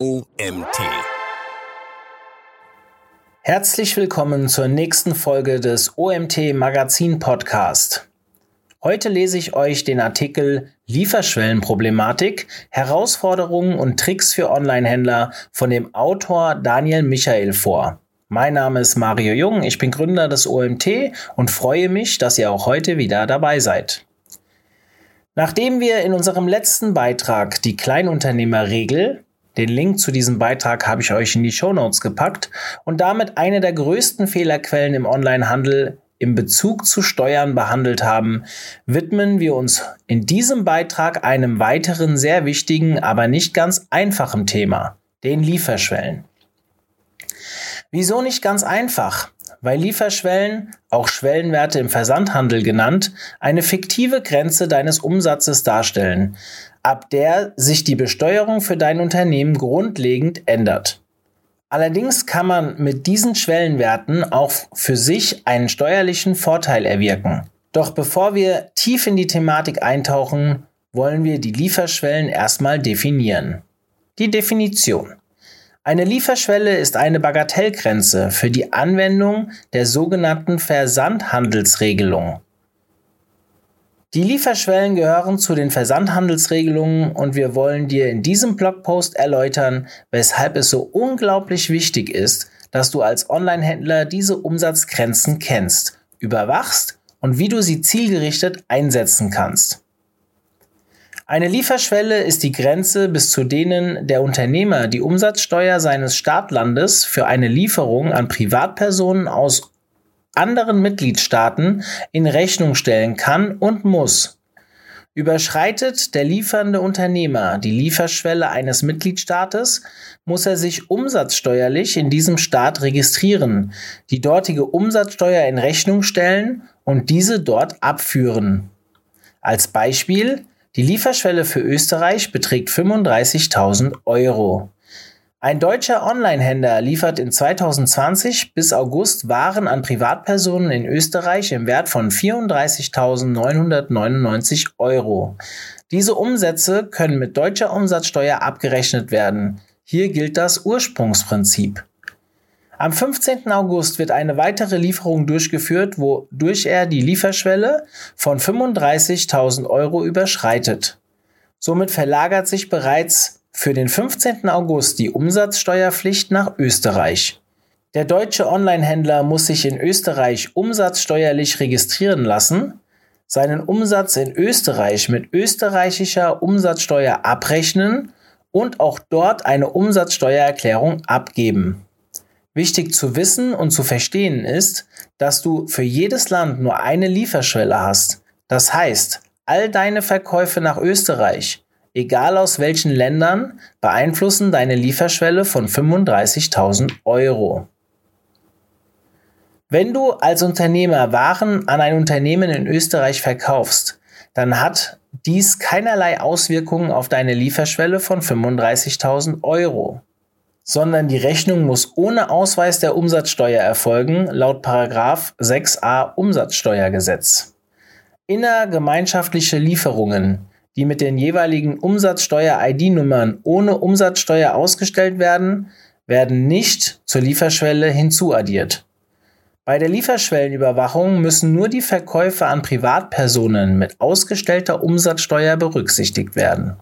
OMT. Herzlich willkommen zur nächsten Folge des OMT Magazin Podcast. Heute lese ich euch den Artikel Lieferschwellenproblematik, Herausforderungen und Tricks für Onlinehändler von dem Autor Daniel Michael vor. Mein Name ist Mario Jung, ich bin Gründer des OMT und freue mich, dass ihr auch heute wieder dabei seid. Nachdem wir in unserem letzten Beitrag die Kleinunternehmerregel den Link zu diesem Beitrag habe ich euch in die Show Notes gepackt und damit eine der größten Fehlerquellen im Onlinehandel im Bezug zu Steuern behandelt haben, widmen wir uns in diesem Beitrag einem weiteren sehr wichtigen, aber nicht ganz einfachen Thema, den Lieferschwellen. Wieso nicht ganz einfach? Weil Lieferschwellen, auch Schwellenwerte im Versandhandel genannt, eine fiktive Grenze deines Umsatzes darstellen, ab der sich die Besteuerung für dein Unternehmen grundlegend ändert. Allerdings kann man mit diesen Schwellenwerten auch für sich einen steuerlichen Vorteil erwirken. Doch bevor wir tief in die Thematik eintauchen, wollen wir die Lieferschwellen erstmal definieren. Die Definition. Eine Lieferschwelle ist eine Bagatellgrenze für die Anwendung der sogenannten Versandhandelsregelung. Die Lieferschwellen gehören zu den Versandhandelsregelungen und wir wollen dir in diesem Blogpost erläutern, weshalb es so unglaublich wichtig ist, dass du als Onlinehändler diese Umsatzgrenzen kennst, überwachst und wie du sie zielgerichtet einsetzen kannst. Eine Lieferschwelle ist die Grenze, bis zu denen der Unternehmer die Umsatzsteuer seines Startlandes für eine Lieferung an Privatpersonen aus anderen Mitgliedstaaten in Rechnung stellen kann und muss. Überschreitet der liefernde Unternehmer die Lieferschwelle eines Mitgliedstaates, muss er sich umsatzsteuerlich in diesem Staat registrieren, die dortige Umsatzsteuer in Rechnung stellen und diese dort abführen. Als Beispiel, die Lieferschwelle für Österreich beträgt 35.000 Euro. Ein deutscher Onlinehändler liefert in 2020 bis August Waren an Privatpersonen in Österreich im Wert von 34.999 Euro. Diese Umsätze können mit deutscher Umsatzsteuer abgerechnet werden. Hier gilt das Ursprungsprinzip. Am 15. August wird eine weitere Lieferung durchgeführt, wodurch er die Lieferschwelle von 35.000 Euro überschreitet. Somit verlagert sich bereits für den 15. August die Umsatzsteuerpflicht nach Österreich. Der deutsche Onlinehändler muss sich in Österreich umsatzsteuerlich registrieren lassen, seinen Umsatz in Österreich mit österreichischer Umsatzsteuer abrechnen und auch dort eine Umsatzsteuererklärung abgeben. Wichtig zu wissen und zu verstehen ist, dass du für jedes Land nur eine Lieferschwelle hast. Das heißt, all deine Verkäufe nach Österreich egal aus welchen Ländern, beeinflussen deine Lieferschwelle von 35.000 Euro. Wenn du als Unternehmer Waren an ein Unternehmen in Österreich verkaufst, dann hat dies keinerlei Auswirkungen auf deine Lieferschwelle von 35.000 Euro, sondern die Rechnung muss ohne Ausweis der Umsatzsteuer erfolgen, laut 6a Umsatzsteuergesetz. Innergemeinschaftliche Lieferungen die mit den jeweiligen Umsatzsteuer-ID-Nummern ohne Umsatzsteuer ausgestellt werden, werden nicht zur Lieferschwelle hinzuaddiert. Bei der Lieferschwellenüberwachung müssen nur die Verkäufe an Privatpersonen mit ausgestellter Umsatzsteuer berücksichtigt werden.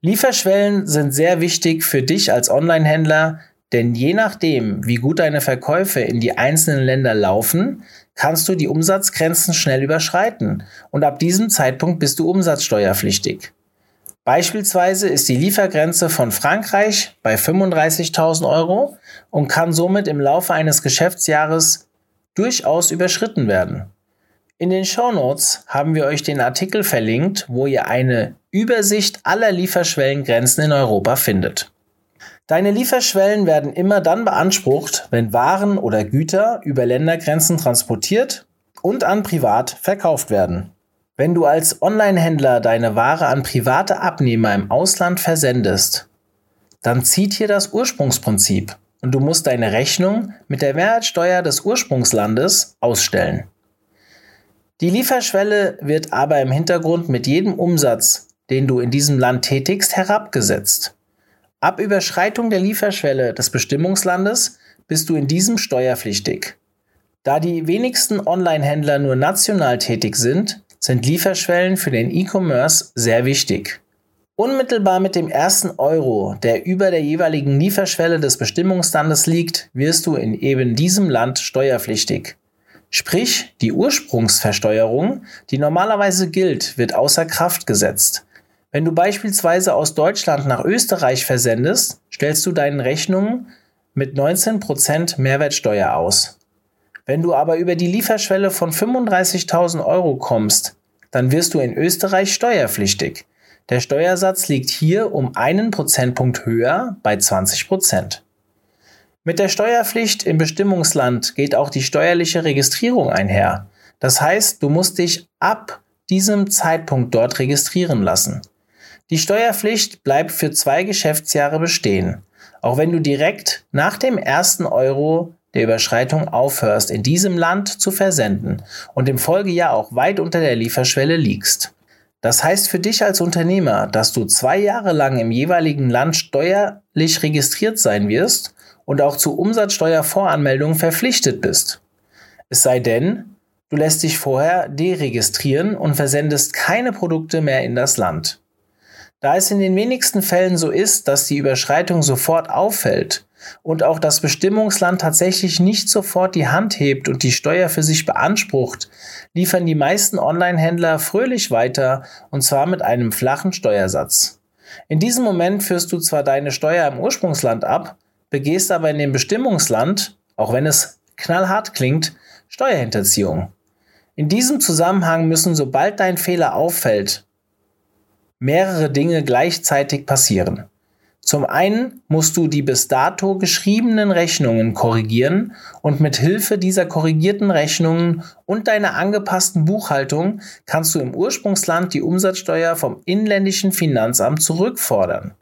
Lieferschwellen sind sehr wichtig für dich als Onlinehändler, denn je nachdem, wie gut deine Verkäufe in die einzelnen Länder laufen, kannst du die Umsatzgrenzen schnell überschreiten und ab diesem Zeitpunkt bist du umsatzsteuerpflichtig. Beispielsweise ist die Liefergrenze von Frankreich bei 35.000 Euro und kann somit im Laufe eines Geschäftsjahres durchaus überschritten werden. In den Show Notes haben wir euch den Artikel verlinkt, wo ihr eine Übersicht aller Lieferschwellengrenzen in Europa findet. Deine Lieferschwellen werden immer dann beansprucht, wenn Waren oder Güter über Ländergrenzen transportiert und an Privat verkauft werden. Wenn du als Onlinehändler deine Ware an private Abnehmer im Ausland versendest, dann zieht hier das Ursprungsprinzip und du musst deine Rechnung mit der Mehrwertsteuer des Ursprungslandes ausstellen. Die Lieferschwelle wird aber im Hintergrund mit jedem Umsatz, den du in diesem Land tätigst, herabgesetzt. Ab Überschreitung der Lieferschwelle des Bestimmungslandes bist du in diesem steuerpflichtig. Da die wenigsten Online-Händler nur national tätig sind, sind Lieferschwellen für den E-Commerce sehr wichtig. Unmittelbar mit dem ersten Euro, der über der jeweiligen Lieferschwelle des Bestimmungslandes liegt, wirst du in eben diesem Land steuerpflichtig. Sprich, die Ursprungsversteuerung, die normalerweise gilt, wird außer Kraft gesetzt. Wenn du beispielsweise aus Deutschland nach Österreich versendest, stellst du deinen Rechnungen mit 19% Mehrwertsteuer aus. Wenn du aber über die Lieferschwelle von 35.000 Euro kommst, dann wirst du in Österreich steuerpflichtig. Der Steuersatz liegt hier um einen Prozentpunkt höher bei 20 Prozent. Mit der Steuerpflicht im Bestimmungsland geht auch die steuerliche Registrierung einher. Das heißt, du musst dich ab diesem Zeitpunkt dort registrieren lassen. Die Steuerpflicht bleibt für zwei Geschäftsjahre bestehen, auch wenn du direkt nach dem ersten Euro der Überschreitung aufhörst, in diesem Land zu versenden und im Folgejahr auch weit unter der Lieferschwelle liegst. Das heißt für dich als Unternehmer, dass du zwei Jahre lang im jeweiligen Land steuerlich registriert sein wirst und auch zu Umsatzsteuervoranmeldung verpflichtet bist. Es sei denn, du lässt dich vorher deregistrieren und versendest keine Produkte mehr in das Land. Da es in den wenigsten Fällen so ist, dass die Überschreitung sofort auffällt und auch das Bestimmungsland tatsächlich nicht sofort die Hand hebt und die Steuer für sich beansprucht, liefern die meisten Online-Händler fröhlich weiter und zwar mit einem flachen Steuersatz. In diesem Moment führst du zwar deine Steuer im Ursprungsland ab, begehst aber in dem Bestimmungsland, auch wenn es knallhart klingt, Steuerhinterziehung. In diesem Zusammenhang müssen, sobald dein Fehler auffällt, mehrere Dinge gleichzeitig passieren. Zum einen musst du die bis dato geschriebenen Rechnungen korrigieren und mit Hilfe dieser korrigierten Rechnungen und deiner angepassten Buchhaltung kannst du im Ursprungsland die Umsatzsteuer vom inländischen Finanzamt zurückfordern.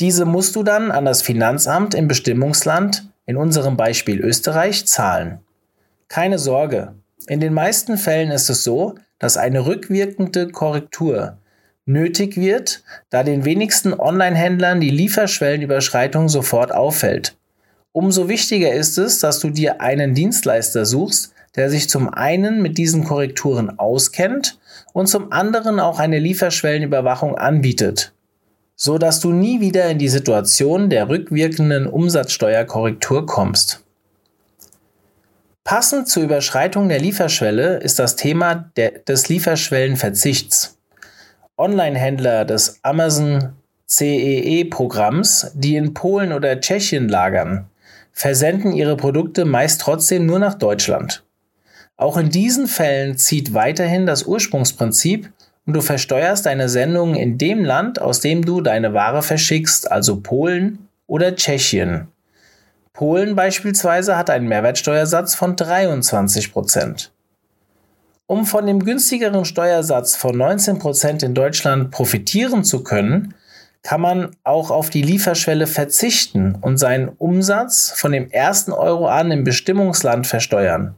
Diese musst du dann an das Finanzamt im Bestimmungsland, in unserem Beispiel Österreich, zahlen. Keine Sorge, in den meisten Fällen ist es so, dass eine rückwirkende Korrektur nötig wird, da den wenigsten Online-Händlern die Lieferschwellenüberschreitung sofort auffällt. Umso wichtiger ist es, dass du dir einen Dienstleister suchst, der sich zum einen mit diesen Korrekturen auskennt und zum anderen auch eine Lieferschwellenüberwachung anbietet so dass du nie wieder in die Situation der rückwirkenden Umsatzsteuerkorrektur kommst. Passend zur Überschreitung der Lieferschwelle ist das Thema des Lieferschwellenverzichts. Online-Händler des Amazon CEE-Programms, die in Polen oder Tschechien lagern, versenden ihre Produkte meist trotzdem nur nach Deutschland. Auch in diesen Fällen zieht weiterhin das Ursprungsprinzip und du versteuerst deine Sendungen in dem Land, aus dem du deine Ware verschickst, also Polen oder Tschechien. Polen beispielsweise hat einen Mehrwertsteuersatz von 23 Prozent. Um von dem günstigeren Steuersatz von 19 Prozent in Deutschland profitieren zu können, kann man auch auf die Lieferschwelle verzichten und seinen Umsatz von dem ersten Euro an im Bestimmungsland versteuern.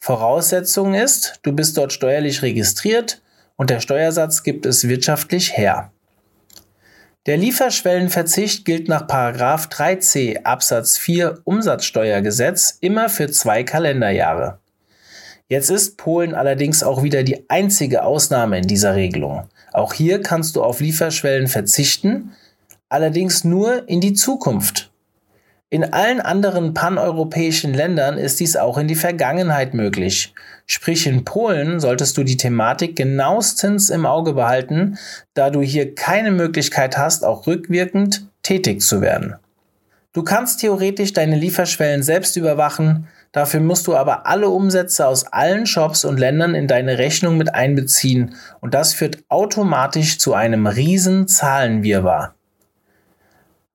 Voraussetzung ist, du bist dort steuerlich registriert und der Steuersatz gibt es wirtschaftlich her. Der Lieferschwellenverzicht gilt nach 3c Absatz 4 Umsatzsteuergesetz immer für zwei Kalenderjahre. Jetzt ist Polen allerdings auch wieder die einzige Ausnahme in dieser Regelung. Auch hier kannst du auf Lieferschwellen verzichten, allerdings nur in die Zukunft. In allen anderen paneuropäischen Ländern ist dies auch in die Vergangenheit möglich. Sprich, in Polen solltest du die Thematik genauestens im Auge behalten, da du hier keine Möglichkeit hast, auch rückwirkend tätig zu werden. Du kannst theoretisch deine Lieferschwellen selbst überwachen, dafür musst du aber alle Umsätze aus allen Shops und Ländern in deine Rechnung mit einbeziehen und das führt automatisch zu einem riesen Zahlenwirrwarr.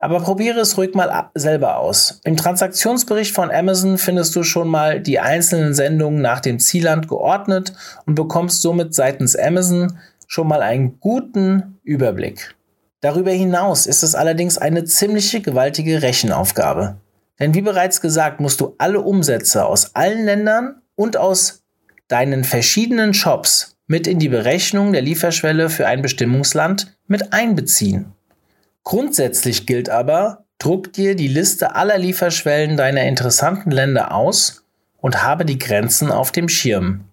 Aber probiere es ruhig mal selber aus. Im Transaktionsbericht von Amazon findest du schon mal die einzelnen Sendungen nach dem Zielland geordnet und bekommst somit seitens Amazon schon mal einen guten Überblick. Darüber hinaus ist es allerdings eine ziemliche gewaltige Rechenaufgabe. Denn wie bereits gesagt, musst du alle Umsätze aus allen Ländern und aus deinen verschiedenen Shops mit in die Berechnung der Lieferschwelle für ein Bestimmungsland mit einbeziehen. Grundsätzlich gilt aber, druck dir die Liste aller Lieferschwellen deiner interessanten Länder aus und habe die Grenzen auf dem Schirm.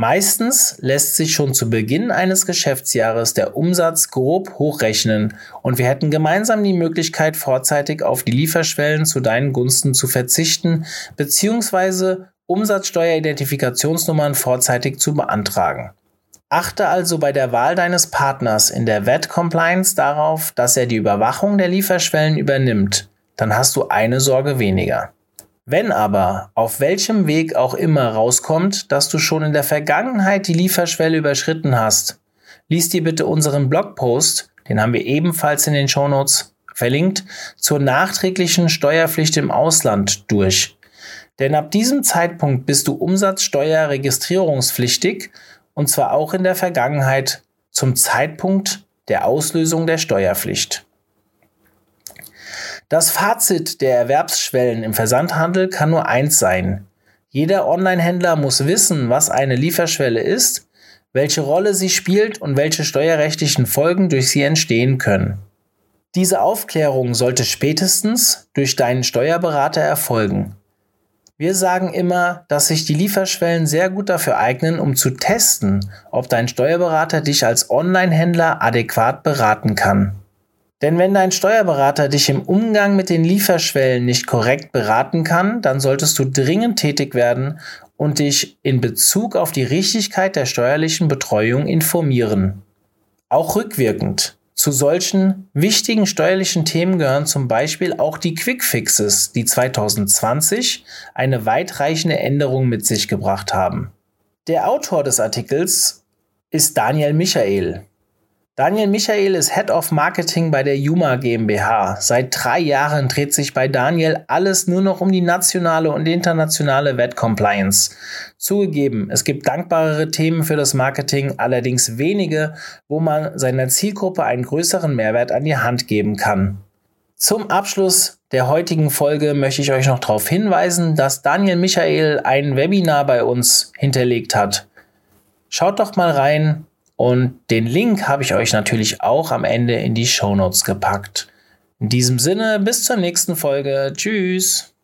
Meistens lässt sich schon zu Beginn eines Geschäftsjahres der Umsatz grob hochrechnen und wir hätten gemeinsam die Möglichkeit, vorzeitig auf die Lieferschwellen zu deinen Gunsten zu verzichten bzw. Umsatzsteueridentifikationsnummern vorzeitig zu beantragen. Achte also bei der Wahl deines Partners in der VAT Compliance darauf, dass er die Überwachung der Lieferschwellen übernimmt. Dann hast du eine Sorge weniger. Wenn aber auf welchem Weg auch immer rauskommt, dass du schon in der Vergangenheit die Lieferschwelle überschritten hast, lies dir bitte unseren Blogpost, den haben wir ebenfalls in den Shownotes verlinkt, zur nachträglichen Steuerpflicht im Ausland durch. Denn ab diesem Zeitpunkt bist du umsatzsteuerregistrierungspflichtig und zwar auch in der Vergangenheit zum Zeitpunkt der Auslösung der Steuerpflicht. Das Fazit der Erwerbsschwellen im Versandhandel kann nur eins sein. Jeder Online-Händler muss wissen, was eine Lieferschwelle ist, welche Rolle sie spielt und welche steuerrechtlichen Folgen durch sie entstehen können. Diese Aufklärung sollte spätestens durch deinen Steuerberater erfolgen. Wir sagen immer, dass sich die Lieferschwellen sehr gut dafür eignen, um zu testen, ob dein Steuerberater dich als Online-Händler adäquat beraten kann. Denn wenn dein Steuerberater dich im Umgang mit den Lieferschwellen nicht korrekt beraten kann, dann solltest du dringend tätig werden und dich in Bezug auf die Richtigkeit der steuerlichen Betreuung informieren. Auch rückwirkend. Zu solchen wichtigen steuerlichen Themen gehören zum Beispiel auch die Quickfixes, die 2020 eine weitreichende Änderung mit sich gebracht haben. Der Autor des Artikels ist Daniel Michael. Daniel Michael ist Head of Marketing bei der Juma GmbH. Seit drei Jahren dreht sich bei Daniel alles nur noch um die nationale und internationale VAT Compliance. Zugegeben, es gibt dankbarere Themen für das Marketing, allerdings wenige, wo man seiner Zielgruppe einen größeren Mehrwert an die Hand geben kann. Zum Abschluss der heutigen Folge möchte ich euch noch darauf hinweisen, dass Daniel Michael ein Webinar bei uns hinterlegt hat. Schaut doch mal rein, und den Link habe ich euch natürlich auch am Ende in die Show Notes gepackt. In diesem Sinne, bis zur nächsten Folge. Tschüss.